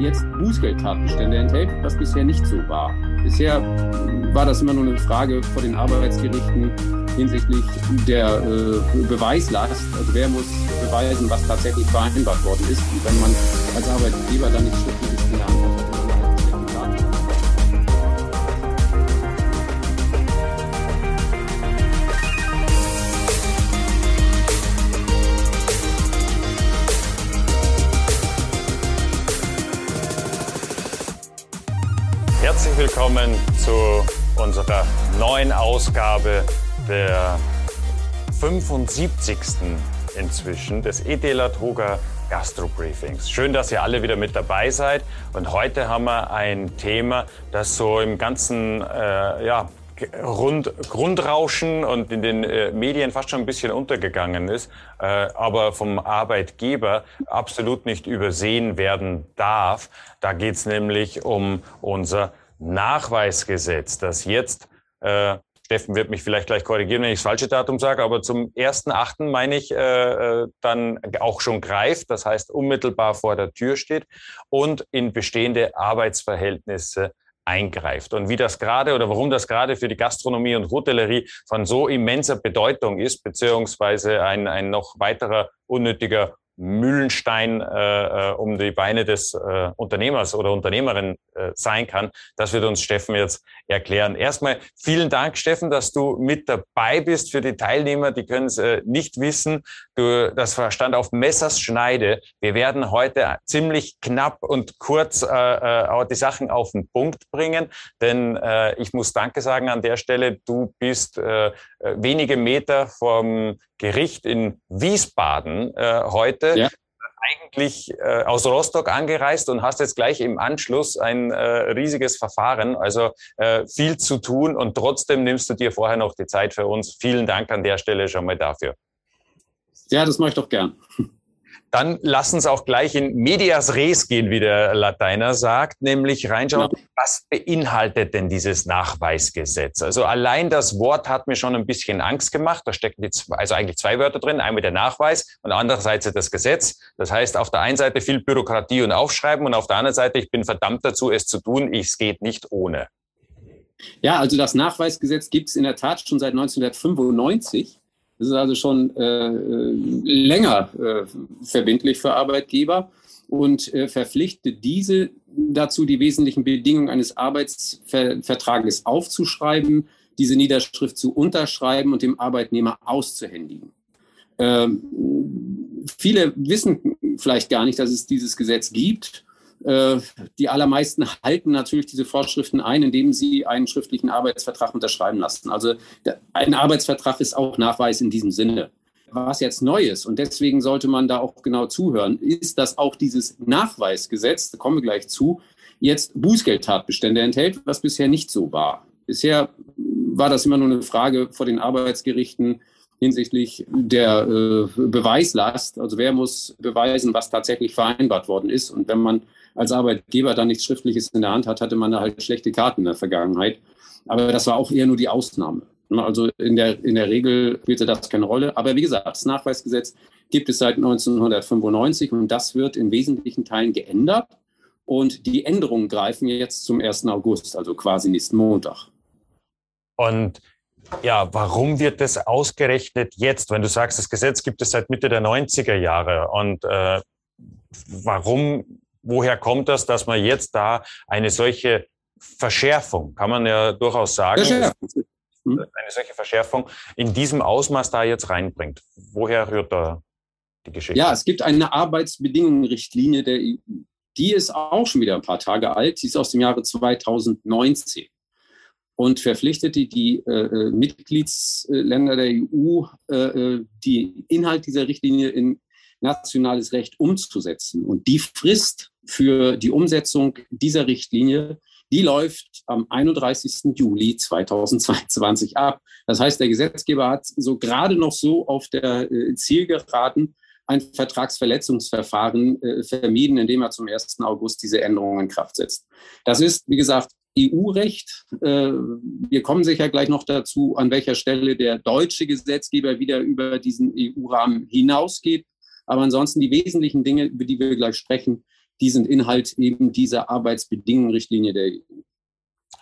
jetzt Bußgeldtatbestände enthält, was bisher nicht so war. Bisher war das immer nur eine Frage vor den Arbeitsgerichten hinsichtlich der äh, Beweislast. Also wer muss beweisen, was tatsächlich vereinbart worden ist. Und wenn man als Arbeitgeber dann nicht schriftliches in willkommen zu unserer neuen Ausgabe der 75. inzwischen des Edela Toga Gastro Briefings. Schön, dass ihr alle wieder mit dabei seid. Und heute haben wir ein Thema, das so im ganzen äh, ja, Rund, Grundrauschen und in den äh, Medien fast schon ein bisschen untergegangen ist, äh, aber vom Arbeitgeber absolut nicht übersehen werden darf. Da geht es nämlich um unser Nachweisgesetz, das jetzt, äh, Steffen wird mich vielleicht gleich korrigieren, wenn ich das falsche Datum sage, aber zum 1.8. meine ich, äh, äh, dann auch schon greift, das heißt unmittelbar vor der Tür steht und in bestehende Arbeitsverhältnisse eingreift. Und wie das gerade oder warum das gerade für die Gastronomie und Hotellerie von so immenser Bedeutung ist, beziehungsweise ein, ein noch weiterer unnötiger Mühlenstein äh, äh, um die Beine des äh, Unternehmers oder Unternehmerin äh, sein kann. Das wird uns Steffen jetzt erklären. Erstmal vielen Dank, Steffen, dass du mit dabei bist. Für die Teilnehmer, die können es äh, nicht wissen, du, das stand auf Messers Schneide. Wir werden heute ziemlich knapp und kurz äh, äh, die Sachen auf den Punkt bringen, denn äh, ich muss Danke sagen an der Stelle. Du bist äh, wenige Meter vom Gericht in Wiesbaden äh, heute. Ja. Eigentlich äh, aus Rostock angereist und hast jetzt gleich im Anschluss ein äh, riesiges Verfahren, also äh, viel zu tun und trotzdem nimmst du dir vorher noch die Zeit für uns. Vielen Dank an der Stelle schon mal dafür. Ja, das mache ich doch gern. Dann lass uns auch gleich in medias res gehen, wie der Lateiner sagt, nämlich reinschauen, was beinhaltet denn dieses Nachweisgesetz? Also allein das Wort hat mir schon ein bisschen Angst gemacht. Da stecken jetzt also eigentlich zwei Wörter drin, einmal der Nachweis und andererseits das Gesetz. Das heißt, auf der einen Seite viel Bürokratie und Aufschreiben und auf der anderen Seite, ich bin verdammt dazu, es zu tun. Es geht nicht ohne. Ja, also das Nachweisgesetz gibt es in der Tat schon seit 1995. Das ist also schon äh, äh, länger äh, verbindlich für Arbeitgeber und äh, verpflichtet diese dazu, die wesentlichen Bedingungen eines Arbeitsvertrages aufzuschreiben, diese Niederschrift zu unterschreiben und dem Arbeitnehmer auszuhändigen. Ähm, viele wissen vielleicht gar nicht, dass es dieses Gesetz gibt. Äh, die allermeisten halten natürlich diese Vorschriften ein, indem sie einen schriftlichen Arbeitsvertrag unterschreiben lassen. Also ein Arbeitsvertrag ist auch Nachweis in diesem Sinne. Was jetzt neu ist, und deswegen sollte man da auch genau zuhören, ist, dass auch dieses Nachweisgesetz, da kommen wir gleich zu, jetzt Bußgeldtatbestände enthält, was bisher nicht so war. Bisher war das immer nur eine Frage vor den Arbeitsgerichten hinsichtlich der äh, Beweislast. Also wer muss beweisen, was tatsächlich vereinbart worden ist. Und wenn man als Arbeitgeber dann nichts Schriftliches in der Hand hat, hatte man da halt schlechte Karten in der Vergangenheit. Aber das war auch eher nur die Ausnahme. Also in der, in der Regel spielte das keine Rolle. Aber wie gesagt, das Nachweisgesetz gibt es seit 1995 und das wird in wesentlichen Teilen geändert. Und die Änderungen greifen jetzt zum 1. August, also quasi nächsten Montag. Und ja, warum wird das ausgerechnet jetzt, wenn du sagst, das Gesetz gibt es seit Mitte der 90er Jahre und äh, warum woher kommt das, dass man jetzt da eine solche Verschärfung, kann man ja durchaus sagen, ja, hm? eine solche Verschärfung in diesem Ausmaß da jetzt reinbringt. Woher rührt da die Geschichte? Ja, es gibt eine Arbeitsbedingungenrichtlinie der EU. Die ist auch schon wieder ein paar Tage alt. Die ist aus dem Jahre 2019 und verpflichtet die, die äh, Mitgliedsländer der EU, äh, äh die Inhalt dieser Richtlinie in nationales Recht umzusetzen. Und die Frist für die Umsetzung dieser Richtlinie, die läuft am 31. Juli 2022 ab. Das heißt, der Gesetzgeber hat so gerade noch so auf der äh, Zielgeraden ein Vertragsverletzungsverfahren äh, vermieden, indem er zum 1. August diese Änderungen in Kraft setzt. Das ist, wie gesagt, EU-Recht. Äh, wir kommen sicher gleich noch dazu, an welcher Stelle der deutsche Gesetzgeber wieder über diesen EU-Rahmen hinausgeht. Aber ansonsten die wesentlichen Dinge, über die wir gleich sprechen, die sind Inhalt eben dieser Arbeitsbedingungsrichtlinie der EU.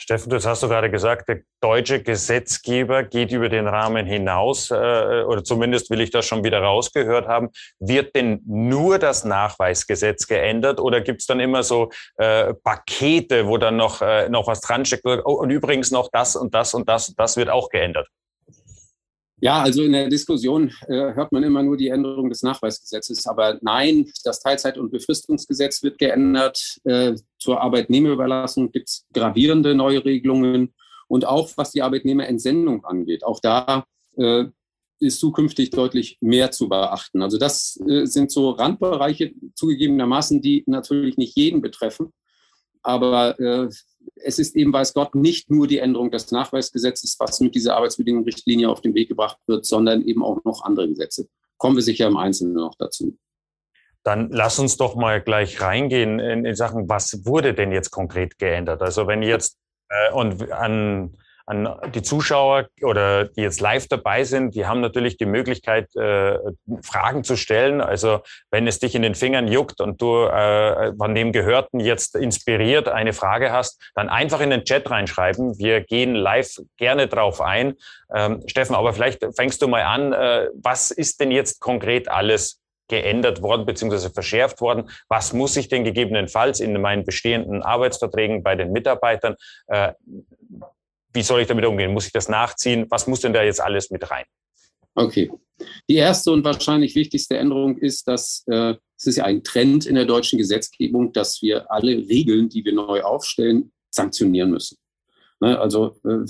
Steffen, das hast du gerade gesagt, der deutsche Gesetzgeber geht über den Rahmen hinaus, äh, oder zumindest will ich das schon wieder rausgehört haben. Wird denn nur das Nachweisgesetz geändert oder gibt es dann immer so äh, Pakete, wo dann noch, äh, noch was dransteckt? Und übrigens noch das und das und das, das wird auch geändert. Ja, also in der Diskussion äh, hört man immer nur die Änderung des Nachweisgesetzes. Aber nein, das Teilzeit- und Befristungsgesetz wird geändert. Äh, zur Arbeitnehmerüberlassung gibt es gravierende neue Regelungen. Und auch was die Arbeitnehmerentsendung angeht, auch da äh, ist zukünftig deutlich mehr zu beachten. Also das äh, sind so Randbereiche zugegebenermaßen, die natürlich nicht jeden betreffen. Aber äh, es ist eben, weiß Gott, nicht nur die Änderung des Nachweisgesetzes, was mit dieser Arbeitsbedingungsrichtlinie auf den Weg gebracht wird, sondern eben auch noch andere Gesetze. Kommen wir sicher im Einzelnen noch dazu. Dann lass uns doch mal gleich reingehen in, in Sachen, was wurde denn jetzt konkret geändert? Also wenn jetzt äh, und an an die Zuschauer oder die jetzt live dabei sind, die haben natürlich die Möglichkeit, äh, Fragen zu stellen. Also wenn es dich in den Fingern juckt und du äh, von dem Gehörten jetzt inspiriert eine Frage hast, dann einfach in den Chat reinschreiben. Wir gehen live gerne drauf ein. Ähm, Steffen, aber vielleicht fängst du mal an. Äh, was ist denn jetzt konkret alles geändert worden bzw. verschärft worden. Was muss ich denn gegebenenfalls in meinen bestehenden Arbeitsverträgen bei den Mitarbeitern äh, wie soll ich damit umgehen? Muss ich das nachziehen? Was muss denn da jetzt alles mit rein? Okay. Die erste und wahrscheinlich wichtigste Änderung ist, dass äh, es ist ja ein Trend in der deutschen Gesetzgebung, dass wir alle Regeln, die wir neu aufstellen, sanktionieren müssen. Ne, also äh,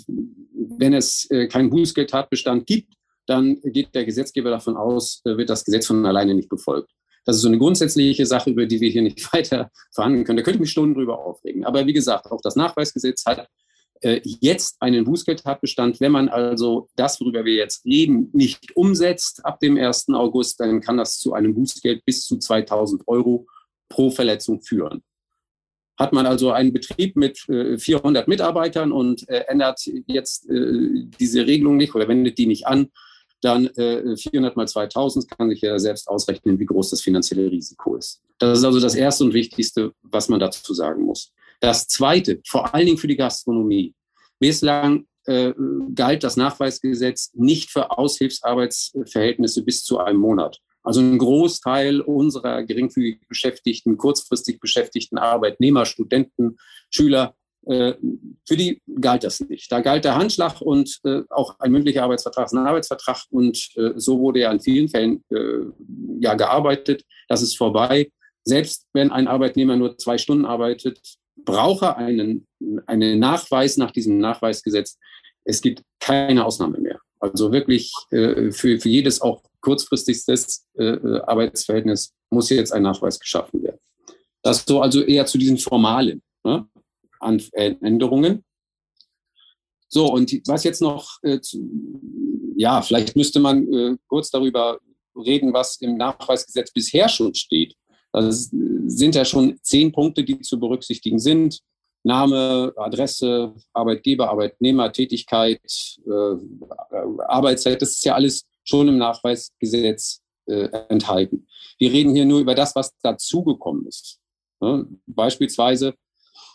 wenn es äh, keinen Bußgeldtatbestand gibt, dann geht der Gesetzgeber davon aus, äh, wird das Gesetz von alleine nicht befolgt. Das ist so eine grundsätzliche Sache, über die wir hier nicht weiter verhandeln können. Da könnte ich mich Stunden drüber aufregen. Aber wie gesagt, auch das Nachweisgesetz hat jetzt einen Bußgeldtatbestand. Wenn man also das, worüber wir jetzt reden, nicht umsetzt ab dem 1. August, dann kann das zu einem Bußgeld bis zu 2000 Euro pro Verletzung führen. Hat man also einen Betrieb mit 400 äh, Mitarbeitern und äh, ändert jetzt diese Regelung nicht oder wendet die nicht an, dann 400 mal 2000 kann sich ja selbst ausrechnen, wie groß das finanzielle Risiko ist. Das ist also das Erste und Wichtigste, was man dazu sagen muss. Das Zweite, vor allen Dingen für die Gastronomie. Bislang äh, galt das Nachweisgesetz nicht für Aushilfsarbeitsverhältnisse bis zu einem Monat. Also ein Großteil unserer geringfügig beschäftigten, kurzfristig beschäftigten Arbeitnehmer, Studenten, Schüler, äh, für die galt das nicht. Da galt der Handschlag und äh, auch ein mündlicher Arbeitsvertrag ist ein Arbeitsvertrag und äh, so wurde ja in vielen Fällen äh, ja gearbeitet. Das ist vorbei. Selbst wenn ein Arbeitnehmer nur zwei Stunden arbeitet, brauche einen, einen Nachweis nach diesem Nachweisgesetz. Es gibt keine Ausnahme mehr. Also wirklich äh, für, für jedes auch kurzfristigstes äh, äh Arbeitsverhältnis muss jetzt ein Nachweis geschaffen werden. Das so also eher zu diesen formalen ne, Änderungen. So, und was jetzt noch, äh, zu, ja, vielleicht müsste man äh, kurz darüber reden, was im Nachweisgesetz bisher schon steht. Das sind ja schon zehn Punkte, die zu berücksichtigen sind. Name, Adresse, Arbeitgeber, Arbeitnehmer, Tätigkeit, äh, Arbeitszeit, das ist ja alles schon im Nachweisgesetz äh, enthalten. Wir reden hier nur über das, was dazugekommen ist. Ja, beispielsweise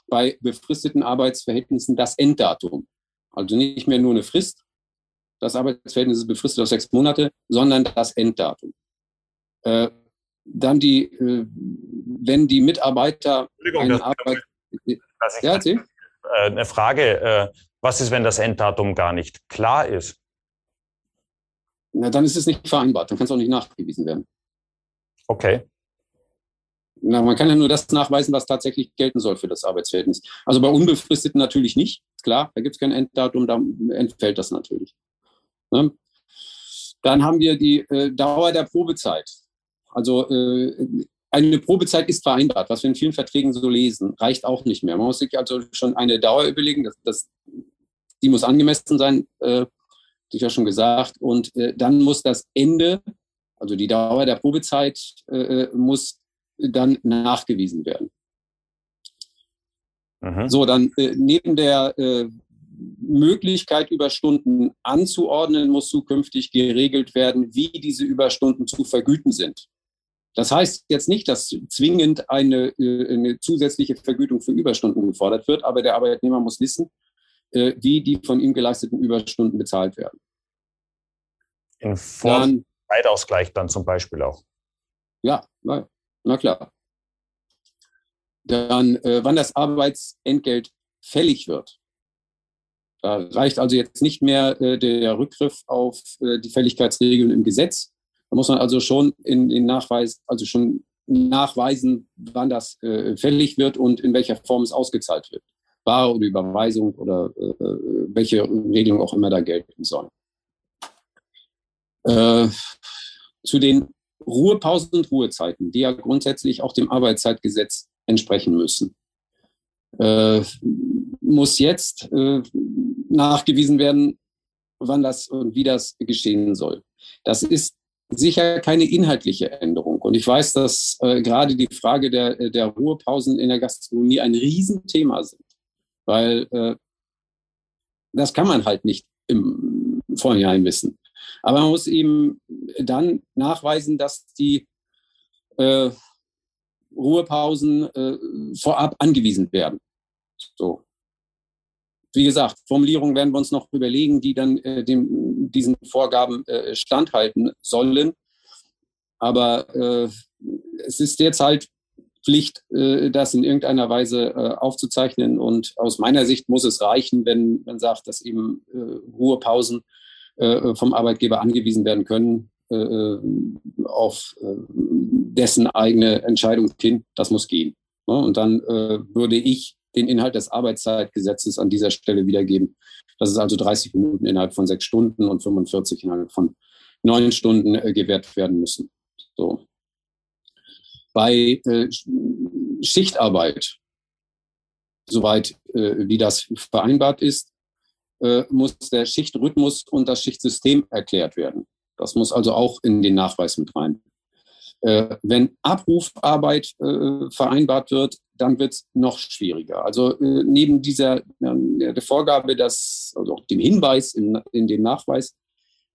bei befristeten Arbeitsverhältnissen das Enddatum. Also nicht mehr nur eine Frist, das Arbeitsverhältnis ist befristet auf sechs Monate, sondern das Enddatum. Äh, dann die, äh, wenn die Mitarbeiter eine Arbeit. Ja, äh, eine Frage, äh, was ist, wenn das Enddatum gar nicht klar ist? Na, dann ist es nicht vereinbart, dann kann es auch nicht nachgewiesen werden. Okay. Na, man kann ja nur das nachweisen, was tatsächlich gelten soll für das Arbeitsverhältnis. Also bei Unbefristeten natürlich nicht, klar, da gibt es kein Enddatum, da entfällt das natürlich. Ne? Dann haben wir die äh, Dauer der Probezeit. Also äh, eine Probezeit ist vereinbart, was wir in vielen Verträgen so lesen, reicht auch nicht mehr. Man muss sich also schon eine Dauer überlegen, das, das, die muss angemessen sein, äh, ich ja schon gesagt. Und äh, dann muss das Ende, also die Dauer der Probezeit, äh, muss dann nachgewiesen werden. Mhm. So, dann äh, neben der äh, Möglichkeit, Überstunden anzuordnen, muss zukünftig geregelt werden, wie diese Überstunden zu vergüten sind. Das heißt jetzt nicht, dass zwingend eine, äh, eine zusätzliche Vergütung für Überstunden gefordert wird, aber der Arbeitnehmer muss wissen, äh, wie die von ihm geleisteten Überstunden bezahlt werden. In Form Zeitausgleich dann zum Beispiel auch. Ja, na, na klar. Dann, äh, wann das Arbeitsentgelt fällig wird. Da reicht also jetzt nicht mehr äh, der Rückgriff auf äh, die Fälligkeitsregeln im Gesetz, da muss man also schon in den Nachweis, also schon nachweisen, wann das äh, fällig wird und in welcher Form es ausgezahlt wird. Ware oder Überweisung oder äh, welche Regelung auch immer da gelten soll. Äh, zu den Ruhepausen und Ruhezeiten, die ja grundsätzlich auch dem Arbeitszeitgesetz entsprechen müssen, äh, muss jetzt äh, nachgewiesen werden, wann das und wie das geschehen soll. Das ist sicher keine inhaltliche Änderung. Und ich weiß, dass äh, gerade die Frage der, der Ruhepausen in der Gastronomie ein Riesenthema sind, weil äh, das kann man halt nicht im Vorhinein wissen. Aber man muss eben dann nachweisen, dass die äh, Ruhepausen äh, vorab angewiesen werden. So. Wie gesagt, Formulierungen werden wir uns noch überlegen, die dann äh, dem, diesen Vorgaben äh, standhalten sollen. Aber äh, es ist jetzt halt Pflicht, äh, das in irgendeiner Weise äh, aufzuzeichnen. Und aus meiner Sicht muss es reichen, wenn man sagt, dass eben äh, Ruhepausen vom Arbeitgeber angewiesen werden können auf dessen eigene Entscheidung hin. Das muss gehen. Ne? Und dann würde ich den Inhalt des Arbeitszeitgesetzes an dieser Stelle wiedergeben. Das ist also 30 Minuten innerhalb von sechs Stunden und 45 innerhalb von neun Stunden äh, gewährt werden müssen. So. Bei äh, Schichtarbeit, soweit äh, wie das vereinbart ist, äh, muss der Schichtrhythmus und das Schichtsystem erklärt werden. Das muss also auch in den Nachweis mit rein. Äh, wenn Abrufarbeit äh, vereinbart wird, dann wird es noch schwieriger. Also äh, neben dieser der Vorgabe, dass, also auch dem Hinweis in, in dem Nachweis,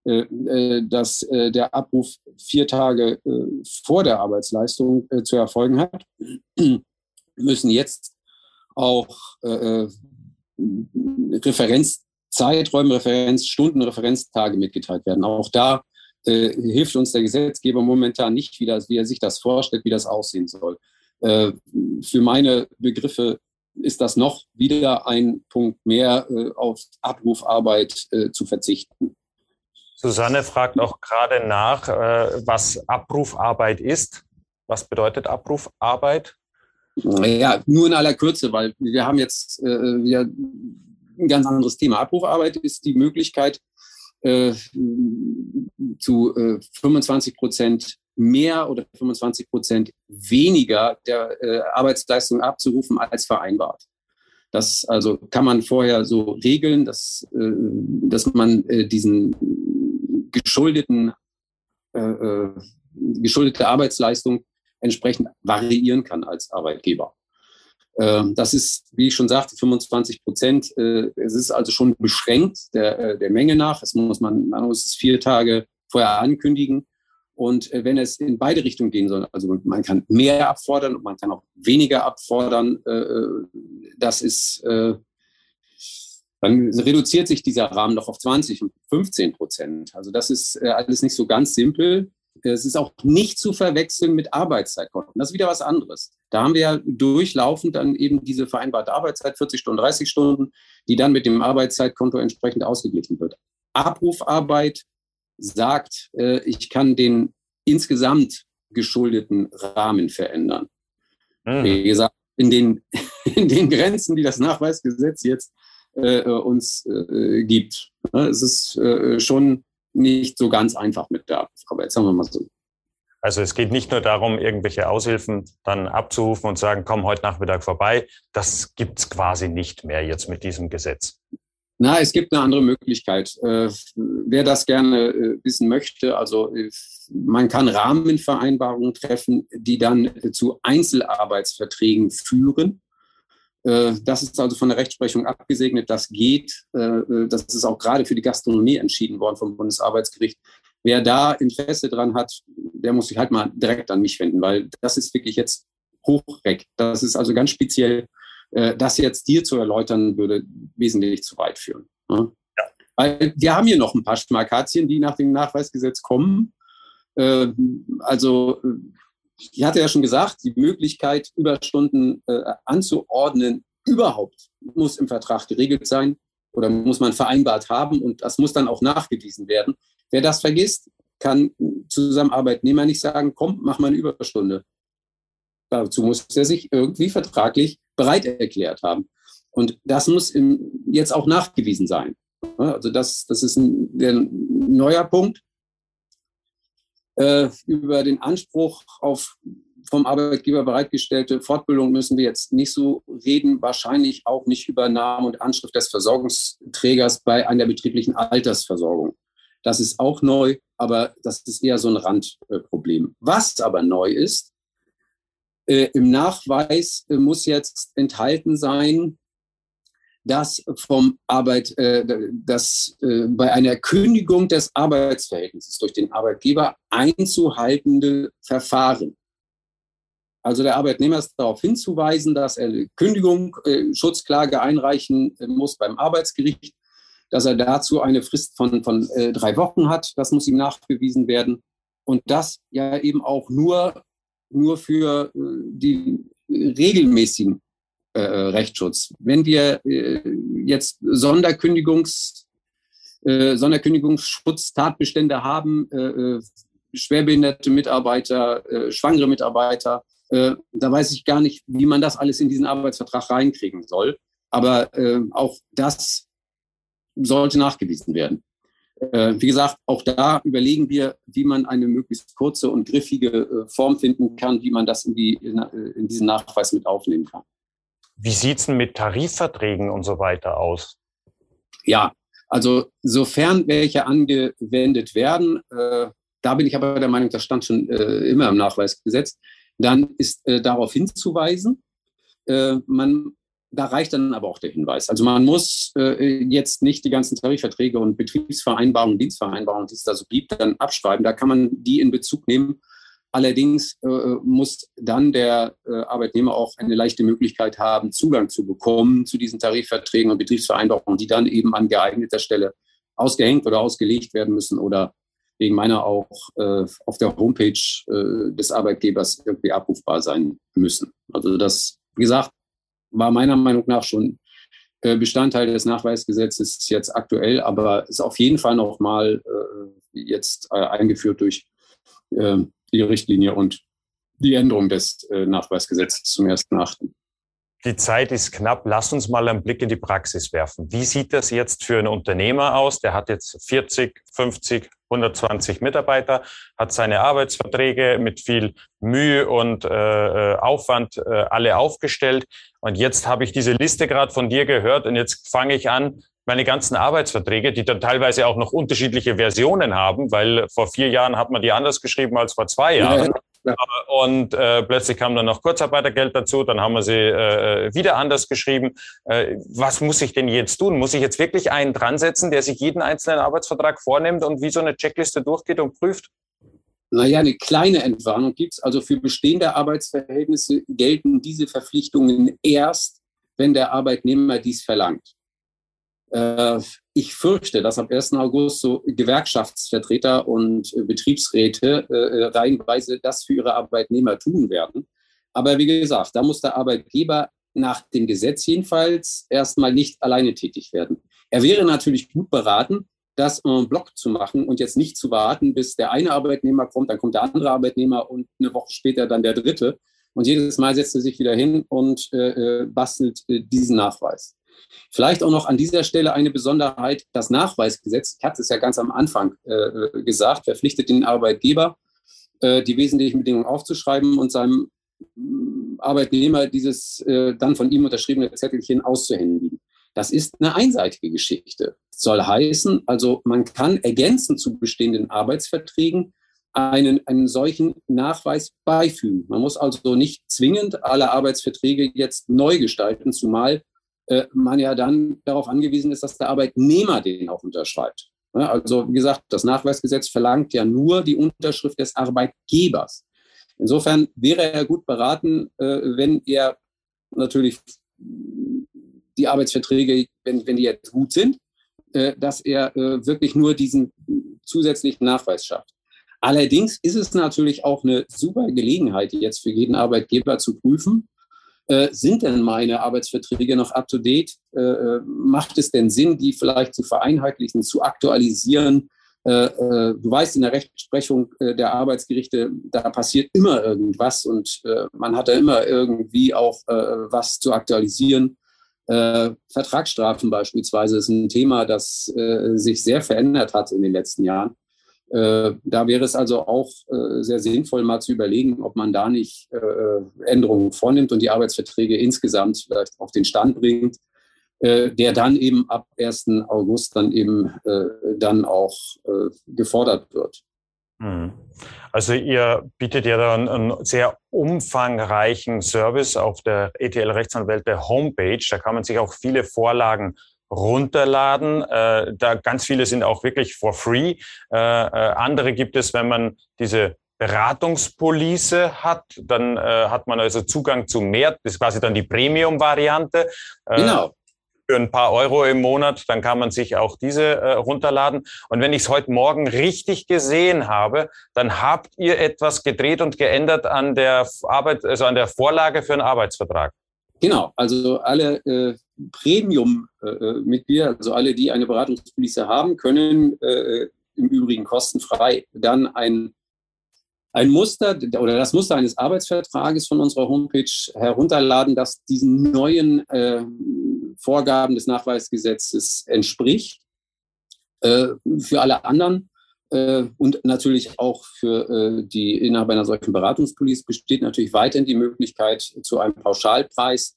äh, äh, dass äh, der Abruf vier Tage vor der Arbeitsleistung zu erfolgen hat, müssen jetzt auch Referenzzeiträume, Referenzstunden, Referenztage mitgeteilt werden. Auch da äh, hilft uns der Gesetzgeber momentan nicht, wie, das, wie er sich das vorstellt, wie das aussehen soll. Äh, für meine Begriffe ist das noch wieder ein Punkt mehr, äh, auf Abrufarbeit äh, zu verzichten. Susanne fragt auch gerade nach, äh, was Abrufarbeit ist. Was bedeutet Abrufarbeit? Ja, nur in aller Kürze, weil wir haben jetzt äh, wieder ein ganz anderes Thema. Abrufarbeit ist die Möglichkeit, äh, zu äh, 25 Prozent mehr oder 25 Prozent weniger der äh, Arbeitsleistung abzurufen als vereinbart. Das also kann man vorher so regeln, dass, äh, dass man äh, diesen geschuldeten, äh, geschuldete Arbeitsleistung entsprechend variieren kann als Arbeitgeber. Ähm, das ist, wie ich schon sagte, 25 Prozent. Äh, es ist also schon beschränkt der, äh, der Menge nach. Es muss man, man muss es vier Tage vorher ankündigen. Und äh, wenn es in beide Richtungen gehen soll, also man kann mehr abfordern und man kann auch weniger abfordern, das ist, dann reduziert sich dieser Rahmen noch auf 20 und 15 Prozent. Also das ist alles nicht so ganz simpel. Es ist auch nicht zu verwechseln mit Arbeitszeitkonten. Das ist wieder was anderes. Da haben wir ja durchlaufend dann eben diese vereinbarte Arbeitszeit, 40 Stunden, 30 Stunden, die dann mit dem Arbeitszeitkonto entsprechend ausgeglichen wird. Abrufarbeit sagt, äh, ich kann den insgesamt geschuldeten Rahmen verändern. Mhm. Wie gesagt, in den, in den Grenzen, die das Nachweisgesetz jetzt äh, uns äh, gibt. Es ist äh, schon nicht so ganz einfach mit der Arbeit, sagen wir mal so. Also es geht nicht nur darum, irgendwelche Aushilfen dann abzurufen und sagen, komm heute Nachmittag vorbei. Das gibt es quasi nicht mehr jetzt mit diesem Gesetz. Na, es gibt eine andere Möglichkeit. Äh, wer das gerne äh, wissen möchte, also äh, man kann Rahmenvereinbarungen treffen, die dann zu Einzelarbeitsverträgen führen. Äh, das ist also von der Rechtsprechung abgesegnet. Das geht. Äh, das ist auch gerade für die Gastronomie entschieden worden vom Bundesarbeitsgericht. Wer da Interesse dran hat, der muss sich halt mal direkt an mich wenden, weil das ist wirklich jetzt hochreck. Das ist also ganz speziell. Äh, das jetzt dir zu erläutern, würde wesentlich zu weit führen. Ne? Ja. Weil wir haben hier noch ein paar Schmarkazien, die nach dem Nachweisgesetz kommen. Äh, also, ich hatte ja schon gesagt, die Möglichkeit, Überstunden äh, anzuordnen, überhaupt muss im Vertrag geregelt sein oder muss man vereinbart haben und das muss dann auch nachgewiesen werden. Wer das vergisst, kann zu seinem Arbeitnehmer nicht sagen, komm, mach mal eine Überstunde. Dazu muss er sich irgendwie vertraglich bereit erklärt haben. Und das muss jetzt auch nachgewiesen sein. Also das, das ist ein, ein neuer Punkt. Äh, über den Anspruch auf vom Arbeitgeber bereitgestellte Fortbildung müssen wir jetzt nicht so reden, wahrscheinlich auch nicht über Namen und Anschrift des Versorgungsträgers bei einer betrieblichen Altersversorgung. Das ist auch neu, aber das ist eher so ein Randproblem. Was aber neu ist, äh, im Nachweis äh, muss jetzt enthalten sein, dass vom Arbeit, äh, dass äh, bei einer Kündigung des Arbeitsverhältnisses durch den Arbeitgeber einzuhaltende Verfahren. Also der Arbeitnehmer ist darauf hinzuweisen, dass er Kündigung, äh, Schutzklage einreichen äh, muss beim Arbeitsgericht dass er dazu eine Frist von, von äh, drei Wochen hat. Das muss ihm nachgewiesen werden. Und das ja eben auch nur, nur für äh, die regelmäßigen äh, Rechtsschutz. Wenn wir äh, jetzt Sonderkündigungs, äh, Sonderkündigungsschutztatbestände haben, äh, äh schwerbehinderte Mitarbeiter, äh, schwangere Mitarbeiter, äh, da weiß ich gar nicht, wie man das alles in diesen Arbeitsvertrag reinkriegen soll. Aber äh, auch das sollte nachgewiesen werden. Äh, wie gesagt, auch da überlegen wir, wie man eine möglichst kurze und griffige äh, Form finden kann, wie man das in, die, äh, in diesen Nachweis mit aufnehmen kann. Wie sieht es denn mit Tarifverträgen und so weiter aus? Ja, also sofern welche angewendet werden, äh, da bin ich aber der Meinung, das stand schon äh, immer im Nachweisgesetz, dann ist äh, darauf hinzuweisen. man da reicht dann aber auch der Hinweis. Also man muss äh, jetzt nicht die ganzen Tarifverträge und Betriebsvereinbarungen, Dienstvereinbarungen, die es da so gibt, dann abschreiben. Da kann man die in Bezug nehmen. Allerdings äh, muss dann der äh, Arbeitnehmer auch eine leichte Möglichkeit haben, Zugang zu bekommen zu diesen Tarifverträgen und Betriebsvereinbarungen, die dann eben an geeigneter Stelle ausgehängt oder ausgelegt werden müssen oder wegen meiner auch äh, auf der Homepage äh, des Arbeitgebers irgendwie abrufbar sein müssen. Also das, wie gesagt, war meiner Meinung nach schon äh, Bestandteil des Nachweisgesetzes jetzt aktuell, aber ist auf jeden Fall nochmal äh, jetzt eingeführt durch äh, die Richtlinie und die Änderung des äh, Nachweisgesetzes zum 1.8. Die Zeit ist knapp. Lass uns mal einen Blick in die Praxis werfen. Wie sieht das jetzt für einen Unternehmer aus? Der hat jetzt 40, 50, 120 Mitarbeiter, hat seine Arbeitsverträge mit viel Mühe und äh, Aufwand äh, alle aufgestellt. Und jetzt habe ich diese Liste gerade von dir gehört und jetzt fange ich an, meine ganzen Arbeitsverträge, die dann teilweise auch noch unterschiedliche Versionen haben, weil vor vier Jahren hat man die anders geschrieben als vor zwei Jahren. Ja. Und äh, plötzlich kam dann noch Kurzarbeitergeld dazu, dann haben wir sie äh, wieder anders geschrieben. Äh, was muss ich denn jetzt tun? Muss ich jetzt wirklich einen dran setzen, der sich jeden einzelnen Arbeitsvertrag vornimmt und wie so eine Checkliste durchgeht und prüft? Naja, eine kleine Entwarnung gibt es. Also für bestehende Arbeitsverhältnisse gelten diese Verpflichtungen erst, wenn der Arbeitnehmer dies verlangt. Äh, ich fürchte, dass ab 1. August so Gewerkschaftsvertreter und äh, Betriebsräte äh, reihenweise das für ihre Arbeitnehmer tun werden. Aber wie gesagt, da muss der Arbeitgeber nach dem Gesetz jedenfalls erstmal nicht alleine tätig werden. Er wäre natürlich gut beraten, das en bloc zu machen und jetzt nicht zu warten, bis der eine Arbeitnehmer kommt, dann kommt der andere Arbeitnehmer und eine Woche später dann der dritte. Und jedes Mal setzt er sich wieder hin und äh, bastelt äh, diesen Nachweis. Vielleicht auch noch an dieser Stelle eine Besonderheit, das Nachweisgesetz, ich hatte es ja ganz am Anfang äh, gesagt, verpflichtet den Arbeitgeber, äh, die wesentlichen Bedingungen aufzuschreiben und seinem mm, Arbeitnehmer dieses äh, dann von ihm unterschriebene Zettelchen auszuhändigen. Das ist eine einseitige Geschichte. Das soll heißen, also man kann ergänzend zu bestehenden Arbeitsverträgen einen, einen solchen Nachweis beifügen. Man muss also nicht zwingend alle Arbeitsverträge jetzt neu gestalten, zumal äh, man ja dann darauf angewiesen ist, dass der Arbeitnehmer den auch unterschreibt. Also wie gesagt, das Nachweisgesetz verlangt ja nur die Unterschrift des Arbeitgebers. Insofern wäre er gut beraten, äh, wenn er natürlich die Arbeitsverträge, wenn, wenn die jetzt gut sind, äh, dass er äh, wirklich nur diesen zusätzlichen Nachweis schafft. Allerdings ist es natürlich auch eine super Gelegenheit, jetzt für jeden Arbeitgeber zu prüfen, äh, sind denn meine Arbeitsverträge noch up-to-date? Äh, äh, macht es denn Sinn, die vielleicht zu vereinheitlichen, zu aktualisieren? Äh, äh, du weißt, in der Rechtsprechung der Arbeitsgerichte, da passiert immer irgendwas und man hat da immer irgendwie auch was zu aktualisieren. Vertragsstrafen beispielsweise ist ein Thema, das sich sehr verändert hat in den letzten Jahren. Äh, da wäre es also auch äh, sehr sinnvoll, mal zu überlegen, ob man da nicht äh, Änderungen vornimmt und die Arbeitsverträge insgesamt vielleicht auf den Stand bringt, der dann eben ab 1. August dann eben dann auch gefordert wird. Mhm. Also ihr bietet ja da einen, sehr umfangreichen Service auf der ETL Rechtsanwälte Homepage. Da kann man sich auch viele Vorlagen runterladen. Äh, da ganz viele sind auch wirklich for free. Äh, äh, andere gibt es, wenn man diese Beratungspolice hat, dann äh, hat man also Zugang zu mehr. Das ist quasi dann die Premium-Variante. Äh, genau. Für ein paar Euro im Monat, dann kann man sich auch diese äh, runterladen. Und wenn ich es heute Morgen richtig gesehen habe, dann habt ihr etwas gedreht und geändert an der Arbeit, also an der Vorlage für einen Arbeitsvertrag. Genau, also alle äh, Premium-Mitglieder, äh, also alle, die eine Beratungspolice haben, können äh, im Übrigen kostenfrei dann ein, ein Muster oder das Muster eines Arbeitsvertrages von unserer Homepage herunterladen, das diesen neuen äh, Vorgaben des Nachweisgesetzes entspricht. Äh, für alle anderen äh, und natürlich auch für äh, die Inhaber einer solchen Beratungspolice besteht natürlich weiterhin die Möglichkeit, zu einem Pauschalpreis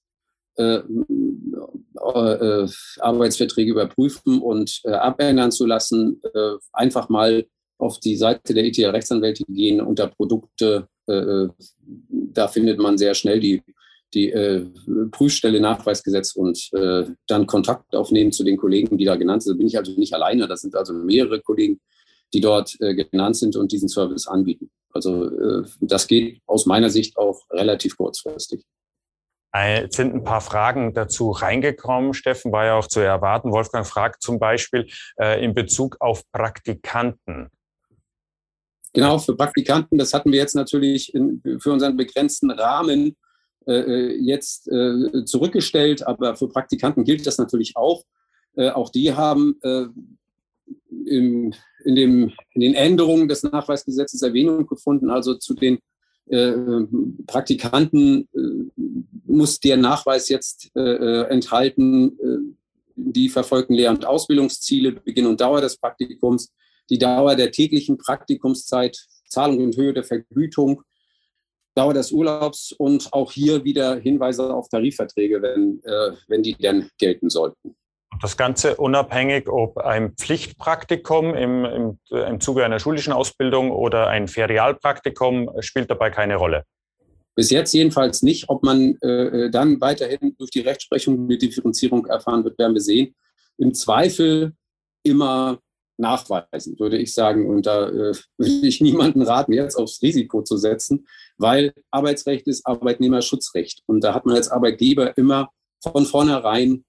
äh, äh, Arbeitsverträge überprüfen und äh, abändern zu lassen. Äh, einfach mal auf die Seite der ETL Rechtsanwälte gehen unter Produkte. Äh, da findet man sehr schnell die, die Prüfstelle Nachweisgesetz und dann Kontakt aufnehmen zu den Kollegen, die da genannt sind. Da bin ich also nicht alleine. Das sind also mehrere Kollegen, die dort äh, genannt sind und diesen Service anbieten. Also äh, das geht aus meiner Sicht auch relativ kurzfristig. Es sind ein paar Fragen dazu reingekommen. Steffen war ja auch zu erwarten. Wolfgang fragt zum Beispiel äh, in Bezug auf Praktikanten. Genau, für Praktikanten, das hatten wir jetzt natürlich in, für unseren begrenzten Rahmen äh, äh jetzt äh, zurückgestellt, aber für Praktikanten gilt das natürlich auch. Äh, auch die haben äh, im, in, dem, in den Änderungen des Nachweisgesetzes Erwähnung gefunden. Also zu den äh, Praktikanten äh, muss der Nachweis jetzt äh, äh enthalten, äh, die verfolgten Lehr- und Ausbildungsziele, Beginn und Dauer des Praktikums, die Dauer der täglichen Praktikumszeit, Zahlung und Höhe der Vergütung, Dauer des Urlaubs und auch hier wieder Hinweise auf Tarifverträge, wenn, wenn die denn gelten sollten. Das Ganze unabhängig, ob ein Pflichtpraktikum im, im, im Zuge einer schulischen Ausbildung oder ein Ferialpraktikum spielt dabei keine Rolle. Bis jetzt jedenfalls nicht. Ob man äh, dann weiterhin durch die Rechtsprechung eine Differenzierung erfahren wird, werden wir sehen. Im Zweifel immer nachweisen, würde ich sagen. Und da äh, würde ich niemanden raten, jetzt aufs Risiko zu setzen, weil Arbeitsrecht ist Arbeitnehmerschutzrecht. Und da hat man als Arbeitgeber immer von vornherein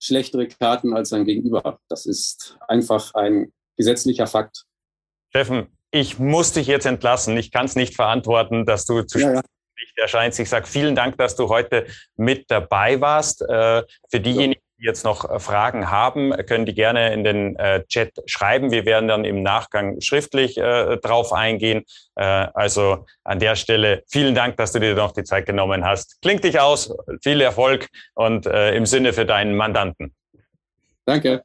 schlechtere Karten als sein Gegenüber. Das ist einfach ein gesetzlicher Fakt. Steffen, ich muss dich jetzt entlassen. Ich kann es nicht verantworten, dass du zu ja, ja. erscheinst. Ich sage vielen Dank, dass du heute mit dabei warst. Äh, für diejenigen, die jetzt noch äh, Fragen haben, können die gerne in den äh, Chat schreiben. Wir werden dann im Nachgang schriftlich äh, drauf eingehen. Äh, also an der Stelle vielen Dank, dass du dir noch die Zeit genommen hast. Klingt dich aus, viel Erfolg und äh, im Sinne für deinen Mandanten. Danke.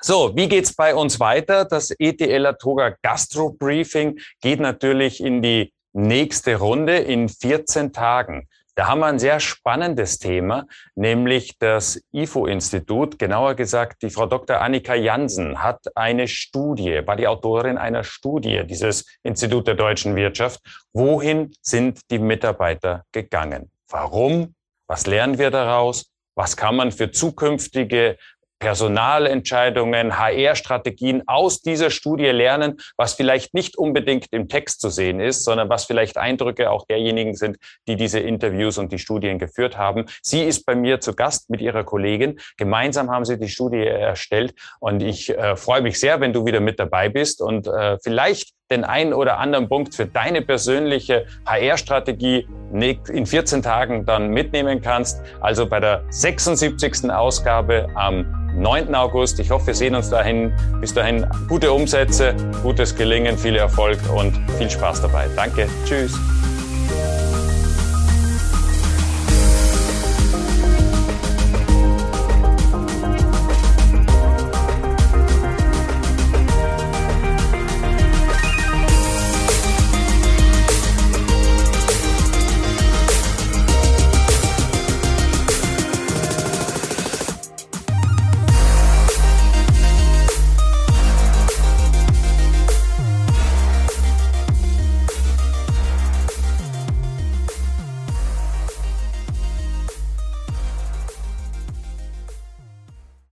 So, wie geht's bei uns weiter? Das ETL Toga Gastro Briefing geht natürlich in die nächste Runde in 14 Tagen. Da haben wir ein sehr spannendes Thema, nämlich das IFO-Institut. Genauer gesagt, die Frau Dr. Annika Jansen hat eine Studie, war die Autorin einer Studie dieses Institut der deutschen Wirtschaft. Wohin sind die Mitarbeiter gegangen? Warum? Was lernen wir daraus? Was kann man für zukünftige Personalentscheidungen, HR-Strategien aus dieser Studie lernen, was vielleicht nicht unbedingt im Text zu sehen ist, sondern was vielleicht Eindrücke auch derjenigen sind, die diese Interviews und die Studien geführt haben. Sie ist bei mir zu Gast mit ihrer Kollegin. Gemeinsam haben sie die Studie erstellt und ich äh, freue mich sehr, wenn du wieder mit dabei bist und äh, vielleicht den einen oder anderen Punkt für deine persönliche HR-Strategie in 14 Tagen dann mitnehmen kannst. Also bei der 76. Ausgabe am 9. August. Ich hoffe, wir sehen uns dahin. Bis dahin gute Umsätze, gutes Gelingen, viel Erfolg und viel Spaß dabei. Danke. Tschüss.